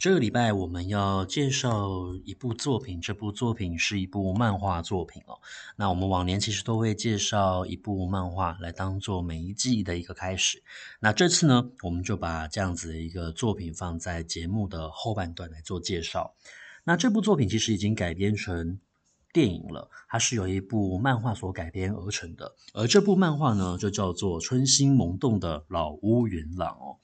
这个礼拜我们要介绍一部作品，这部作品是一部漫画作品哦。那我们往年其实都会介绍一部漫画来当做每一季的一个开始。那这次呢，我们就把这样子的一个作品放在节目的后半段来做介绍。那这部作品其实已经改编成电影了，它是由一部漫画所改编而成的。而这部漫画呢，就叫做《春心萌动的老屋元朗》哦。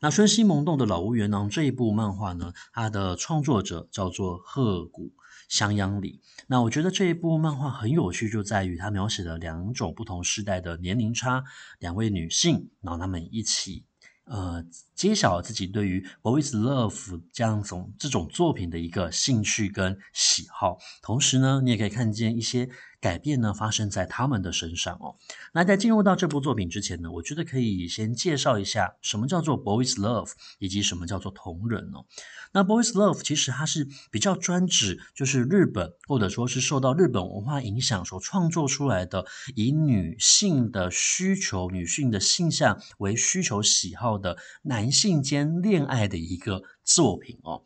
那《春心萌动的老屋元朗》这一部漫画呢，它的创作者叫做鹤谷香央里。那我觉得这一部漫画很有趣，就在于它描写了两种不同时代的年龄差，两位女性，然后她们一起。呃，揭晓自己对于 boys love 这样种这种作品的一个兴趣跟喜好，同时呢，你也可以看见一些改变呢发生在他们的身上哦。那在进入到这部作品之前呢，我觉得可以先介绍一下什么叫做 boys love，以及什么叫做同人哦。那 boys love 其实它是比较专指就是日本或者说是受到日本文化影响所创作出来的，以女性的需求、女性的性向为需求喜好的男性间恋爱的一个作品哦。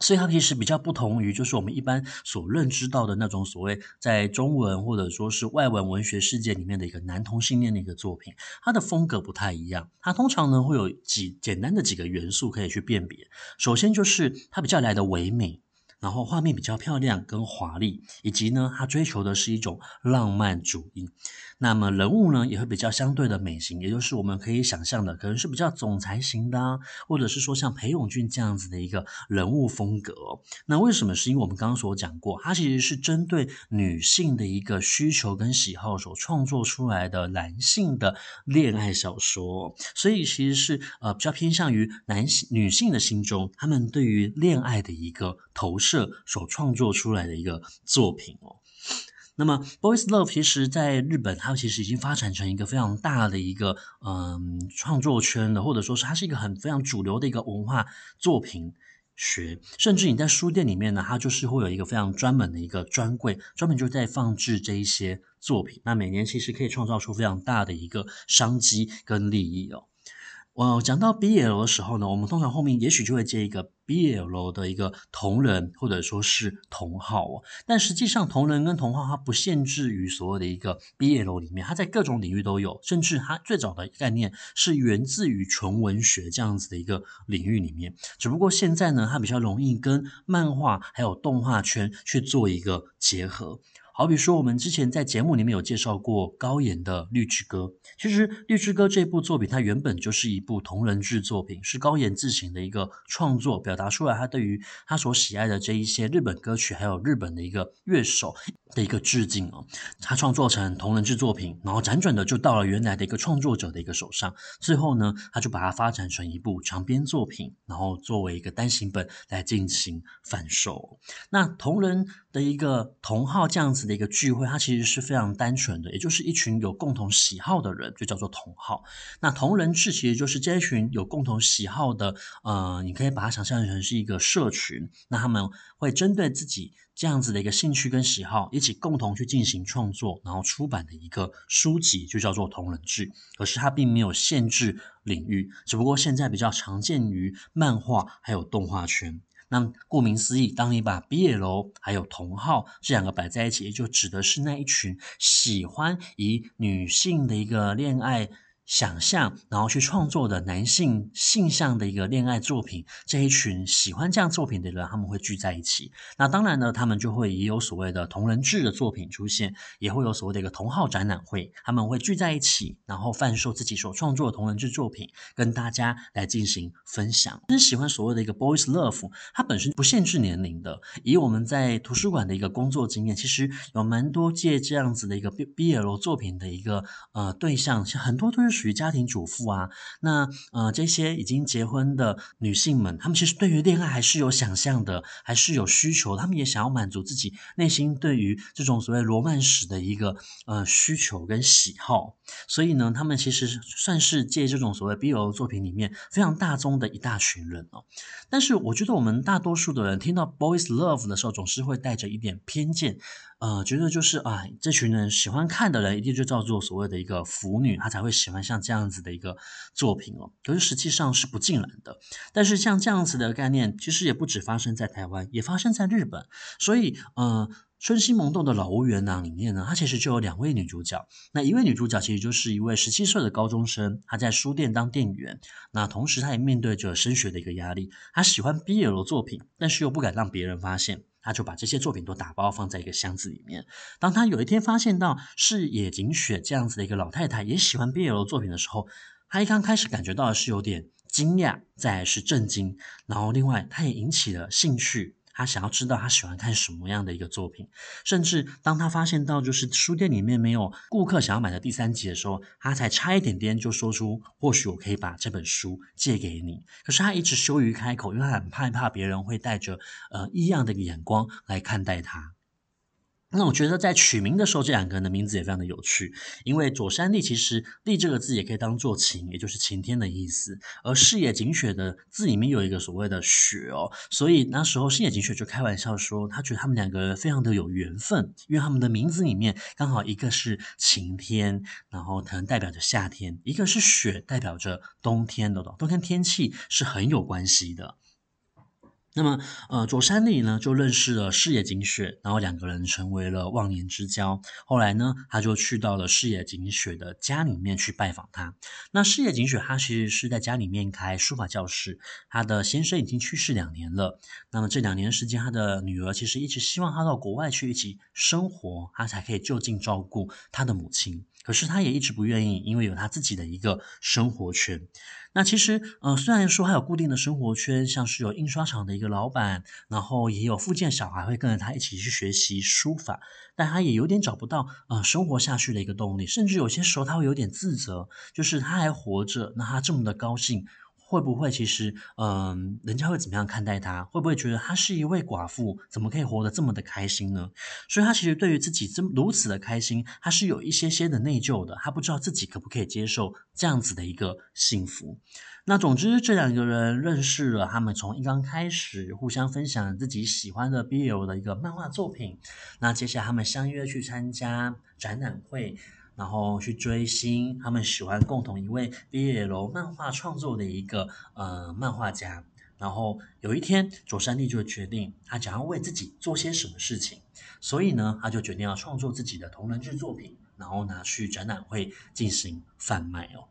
所以它其实比较不同于就是我们一般所认知到的那种所谓在中文或者说是外文文学世界里面的一个男同性恋的一个作品，它的风格不太一样。它通常呢会有几简单的几个元素可以去辨别。首先就是它比较来的唯美。然后画面比较漂亮跟华丽，以及呢，他追求的是一种浪漫主义。那么人物呢，也会比较相对的美型，也就是我们可以想象的，可能是比较总裁型的啊，或者是说像裴勇俊这样子的一个人物风格。那为什么？是因为我们刚刚所讲过，它其实是针对女性的一个需求跟喜好所创作出来的男性的恋爱小说，所以其实是呃比较偏向于男性女性的心中，他们对于恋爱的一个投射。所创作出来的一个作品哦，那么 Boys Love 其实在日本，它其实已经发展成一个非常大的一个嗯创作圈的，或者说是它是一个很非常主流的一个文化作品学，甚至你在书店里面呢，它就是会有一个非常专门的一个专柜，专门就在放置这一些作品，那每年其实可以创造出非常大的一个商机跟利益哦。我讲到 BL 的时候呢，我们通常后面也许就会接一个 BL 的一个同人或者说是同号哦。但实际上，同人跟同号它不限制于所谓的一个 BL 里面，它在各种领域都有，甚至它最早的概念是源自于纯文学这样子的一个领域里面。只不过现在呢，它比较容易跟漫画还有动画圈去做一个结合。好比说，我们之前在节目里面有介绍过高妍的《绿之歌》。其实，《绿之歌》这部作品，它原本就是一部同人志作品，是高妍自行的一个创作，表达出来他对于他所喜爱的这一些日本歌曲，还有日本的一个乐手的一个致敬哦。他创作成同人志作品，然后辗转的就到了原来的一个创作者的一个手上，最后呢，他就把它发展成一部长篇作品，然后作为一个单行本来进行贩售。那同人的一个同号这样子的一个聚会，它其实是非常单纯的，也就是一群有共同喜好的人，就叫做同号。那同人志其实就是这一群有共同喜好的，呃，你可以把它想象成是一个社群。那他们会针对自己这样子的一个兴趣跟喜好，一起共同去进行创作，然后出版的一个书籍，就叫做同人志。可是它并没有限制领域，只不过现在比较常见于漫画还有动画圈。那顾名思义，当你把 b 楼还有同号这两个摆在一起，就指的是那一群喜欢以女性的一个恋爱。想象，然后去创作的男性性向的一个恋爱作品，这一群喜欢这样作品的人，他们会聚在一起。那当然呢，他们就会也有所谓的同人志的作品出现，也会有所谓的一个同号展览会，他们会聚在一起，然后贩售自己所创作的同人志作品，跟大家来进行分享。真喜欢所谓的一个 boys love，它本身不限制年龄的。以我们在图书馆的一个工作经验，其实有蛮多借这样子的一个 BL 作品的一个呃对象，像很多都是。属于家庭主妇啊。那呃，这些已经结婚的女性们，她们其实对于恋爱还是有想象的，还是有需求，她们也想要满足自己内心对于这种所谓罗曼史的一个呃需求跟喜好。所以呢，她们其实算是借这种所谓 BL 作品里面非常大宗的一大群人哦。但是我觉得我们大多数的人听到 boys love 的时候，总是会带着一点偏见。呃，觉得就是啊，这群人喜欢看的人，一定就叫做所谓的一个腐女，她才会喜欢像这样子的一个作品哦。可是实际上是不尽然的。但是像这样子的概念，其实也不止发生在台湾，也发生在日本。所以，嗯，《春心萌动的老屋元朗》里面呢，它其实就有两位女主角。那一位女主角其实就是一位十七岁的高中生，她在书店当店员。那同时，她也面对着升学的一个压力。她喜欢 BL 的作品，但是又不敢让别人发现。他就把这些作品都打包放在一个箱子里面。当他有一天发现到是野井雪这样子的一个老太太也喜欢 BL 作品的时候，他一刚开始感觉到是有点惊讶，再是震惊，然后另外他也引起了兴趣。他想要知道他喜欢看什么样的一个作品，甚至当他发现到就是书店里面没有顾客想要买的第三集的时候，他才差一点点就说出或许我可以把这本书借给你。可是他一直羞于开口，因为他很害怕别人会带着呃异样的眼光来看待他。那我觉得在取名的时候，这两个人的名字也非常的有趣，因为左山丽其实“丽”这个字也可以当做晴，也就是晴天的意思，而视野景雪的字里面有一个所谓的雪哦，所以那时候视野景雪就开玩笑说，他觉得他们两个人非常的有缘分，因为他们的名字里面刚好一个是晴天，然后可能代表着夏天，一个是雪，代表着冬天的，冬天天气是很有关系的。那么，呃，佐山里呢就认识了矢野景雪，然后两个人成为了忘年之交。后来呢，他就去到了矢野景雪的家里面去拜访他。那矢野景雪他其实是在家里面开书法教室，他的先生已经去世两年了。那么这两年时间，他的女儿其实一直希望他到国外去一起生活，他才可以就近照顾他的母亲。可是他也一直不愿意，因为有他自己的一个生活圈。那其实，呃，虽然说还有固定的生活圈，像是有印刷厂的一个老板，然后也有附近小孩会跟着他一起去学习书法，但他也有点找不到呃生活下去的一个动力，甚至有些时候他会有点自责，就是他还活着，那他这么的高兴。会不会其实，嗯、人家会怎么样看待他？会不会觉得他是一位寡妇，怎么可以活得这么的开心呢？所以，他其实对于自己这么如此的开心，他是有一些些的内疚的。他不知道自己可不可以接受这样子的一个幸福。那总之，这两个人认识了，他们从一刚开始互相分享自己喜欢的 BL 的一个漫画作品。那接下来，他们相约去参加展览会。然后去追星，他们喜欢共同一位 BL 漫画创作的一个呃漫画家。然后有一天，佐山丽就决定他想要为自己做些什么事情，所以呢，他就决定要创作自己的同人志作品，然后拿去展览会进行贩卖哦。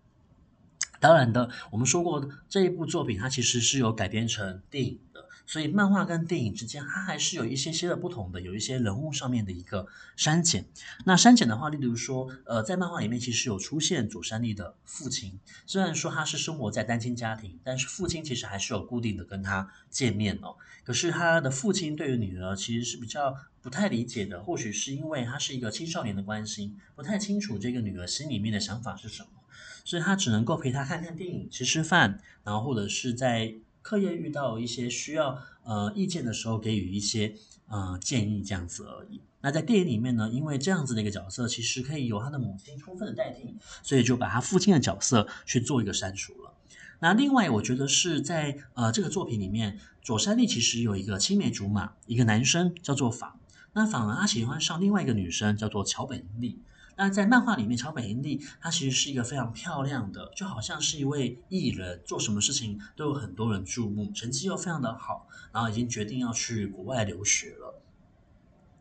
当然的，我们说过这一部作品，它其实是有改编成电影的。所以漫画跟电影之间，它还是有一些些的不同的，有一些人物上面的一个删减。那删减的话，例如说，呃，在漫画里面其实有出现佐山丽的父亲，虽然说他是生活在单亲家庭，但是父亲其实还是有固定的跟他见面哦。可是他的父亲对于女儿其实是比较不太理解的，或许是因为他是一个青少年的关系，不太清楚这个女儿心里面的想法是什么，所以他只能够陪她看看电影、吃吃饭，然后或者是在。课业遇到一些需要呃意见的时候，给予一些呃建议这样子而已。那在电影里面呢，因为这样子的一个角色其实可以由他的母亲充分的代替，所以就把他父亲的角色去做一个删除了。那另外，我觉得是在呃这个作品里面，佐山丽其实有一个青梅竹马，一个男生叫做昉，那昉呢，他喜欢上另外一个女生叫做桥本莉。那在漫画里面，桥本樱莉她其实是一个非常漂亮的，就好像是一位艺人，做什么事情都有很多人注目，成绩又非常的好，然后已经决定要去国外留学了。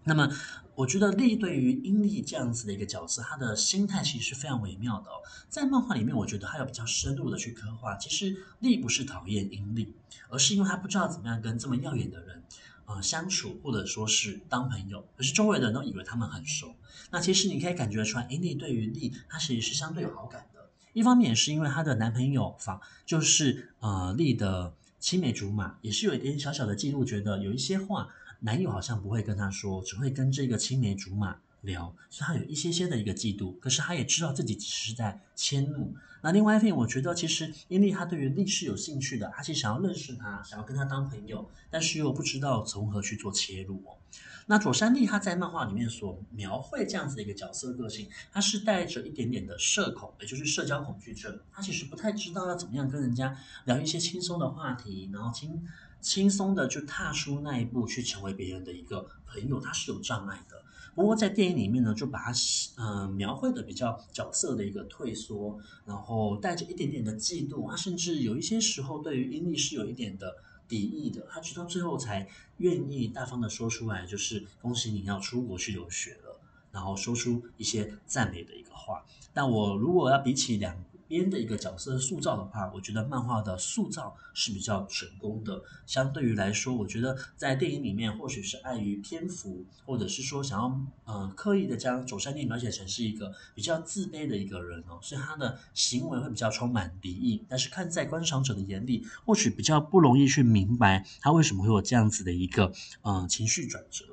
那么，我觉得莉对于樱莉这样子的一个角色，她的心态其实是非常微妙的哦。在漫画里面，我觉得她有比较深入的去刻画，其实莉不是讨厌樱莉，而是因为她不知道怎么样跟这么耀眼的人。呃，相处或者说是当朋友，可是周围的人都以为他们很熟。那其实你可以感觉出来，樱莉对于丽，她其实是相对有好感的。一方面是因为她的男朋友房，就是呃丽的青梅竹马，也是有一点小小的记录，觉得有一些话男友好像不会跟她说，只会跟这个青梅竹马聊，所以他有一些些的一个嫉妒，可是他也知道自己只是在迁怒。那另外一边，我觉得其实因为他对于力是有兴趣的，他其实想要认识他，想要跟他当朋友，但是又不知道从何去做切入哦。那佐山丽他在漫画里面所描绘这样子的一个角色个性，他是带着一点点的社恐，也就是社交恐惧症。他其实不太知道要怎么样跟人家聊一些轻松的话题，然后轻轻松的就踏出那一步去成为别人的一个朋友，他是有障碍的。不过在电影里面呢，就把他嗯、呃、描绘的比较角色的一个退缩，然后带着一点点的嫉妒，他甚至有一些时候对于英利是有一点的。敌意的，他直到最后才愿意大方的说出来，就是恭喜你要出国去留学了，然后说出一些赞美的一个话。但我如果要比起两边的一个角色塑造的话，我觉得漫画的塑造是比较成功的。相对于来说，我觉得在电影里面，或许是碍于篇幅，或者是说想要呃刻意的将佐山丽描写成是一个比较自卑的一个人哦，所以他的行为会比较充满敌意。但是看在观赏者的眼里，或许比较不容易去明白他为什么会有这样子的一个呃情绪转折。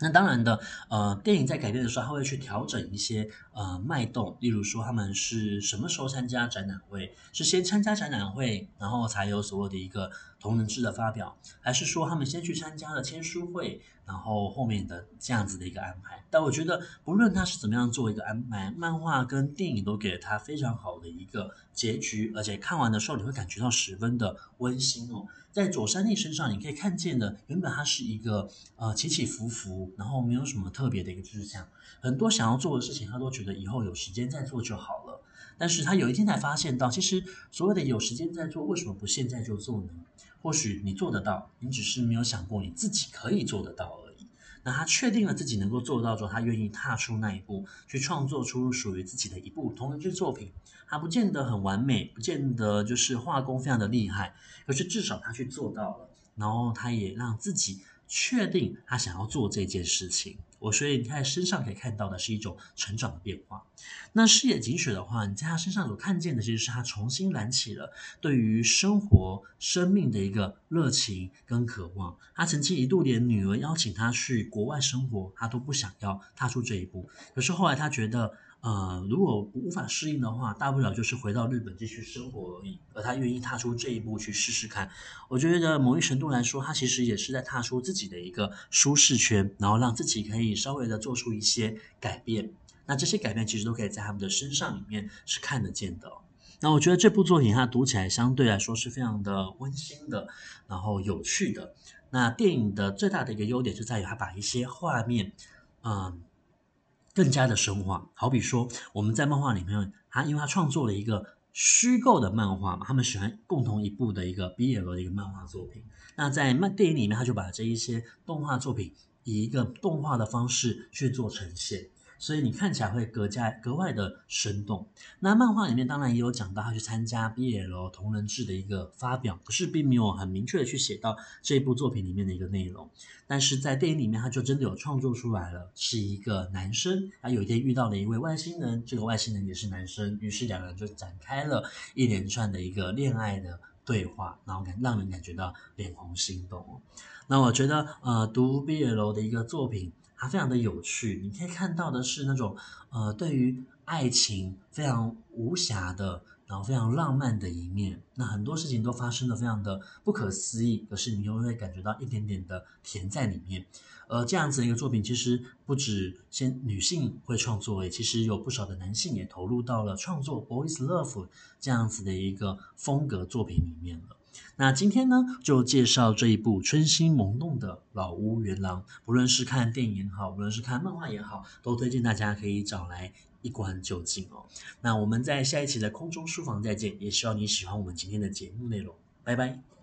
那当然的，呃，电影在改编的时候，他会去调整一些呃脉动，例如说他们是什么时候参加展览会，是先参加展览会，然后才有所谓的一个同人志的发表，还是说他们先去参加了签书会，然后后面的这样子的一个安排？但我觉得，不论他是怎么样做一个安排，漫画跟电影都给了他非常好的一个结局，而且看完的时候你会感觉到十分的温馨哦。在佐山丽身上，你可以看见的，原本他是一个呃起起伏伏，然后没有什么特别的一个志向，很多想要做的事情，他都觉得以后有时间再做就好了。但是他有一天才发现到，其实所谓的有时间在做，为什么不现在就做呢？或许你做得到，你只是没有想过你自己可以做得到而已。那他确定了自己能够做到之后，他愿意踏出那一步，去创作出属于自己的一部同人剧作品。他不见得很完美，不见得就是画工非常的厉害，可是至少他去做到了，然后他也让自己确定他想要做这件事情。我所以你看身上可以看到的是一种成长的变化。那视野景雪的话，你在他身上所看见的，其实是他重新燃起了对于生活、生命的一个热情跟渴望。他曾经一度连女儿邀请他去国外生活，他都不想要踏出这一步。可是后来他觉得。呃，如果无法适应的话，大不了就是回到日本继续生活而已。而他愿意踏出这一步去试试看，我觉得某一程度来说，他其实也是在踏出自己的一个舒适圈，然后让自己可以稍微的做出一些改变。那这些改变其实都可以在他们的身上里面是看得见的。那我觉得这部作品它读起来相对来说是非常的温馨的，然后有趣的。那电影的最大的一个优点就在于它把一些画面，嗯。更加的深化，好比说我们在漫画里面，他因为他创作了一个虚构的漫画嘛，他们喜欢共同一部的一个 BL 的一个漫画作品。那在漫电影里面，他就把这一些动画作品以一个动画的方式去做呈现。所以你看起来会格加格外的生动。那漫画里面当然也有讲到他去参加 BL 同人志的一个发表，可是并没有很明确的去写到这部作品里面的一个内容。但是在电影里面，他就真的有创作出来了，是一个男生，他有一天遇到了一位外星人，这个外星人也是男生，于是两人就展开了一连串的一个恋爱的对话，然后感让人感觉到脸红心动。那我觉得，呃，读 BL 的一个作品。它非常的有趣，你可以看到的是那种，呃，对于爱情非常无瑕的，然后非常浪漫的一面。那很多事情都发生的非常的不可思议，可是你又会感觉到一点点的甜在里面。呃，这样子的一个作品，其实不止先女性会创作，诶，其实有不少的男性也投入到了创作 boys love 这样子的一个风格作品里面了。那今天呢，就介绍这一部春心萌动的老屋元郎。不论是看电影也好，不论是看漫画也好，都推荐大家可以找来一观究竟哦。那我们在下一期的空中书房再见，也希望你喜欢我们今天的节目内容。拜拜。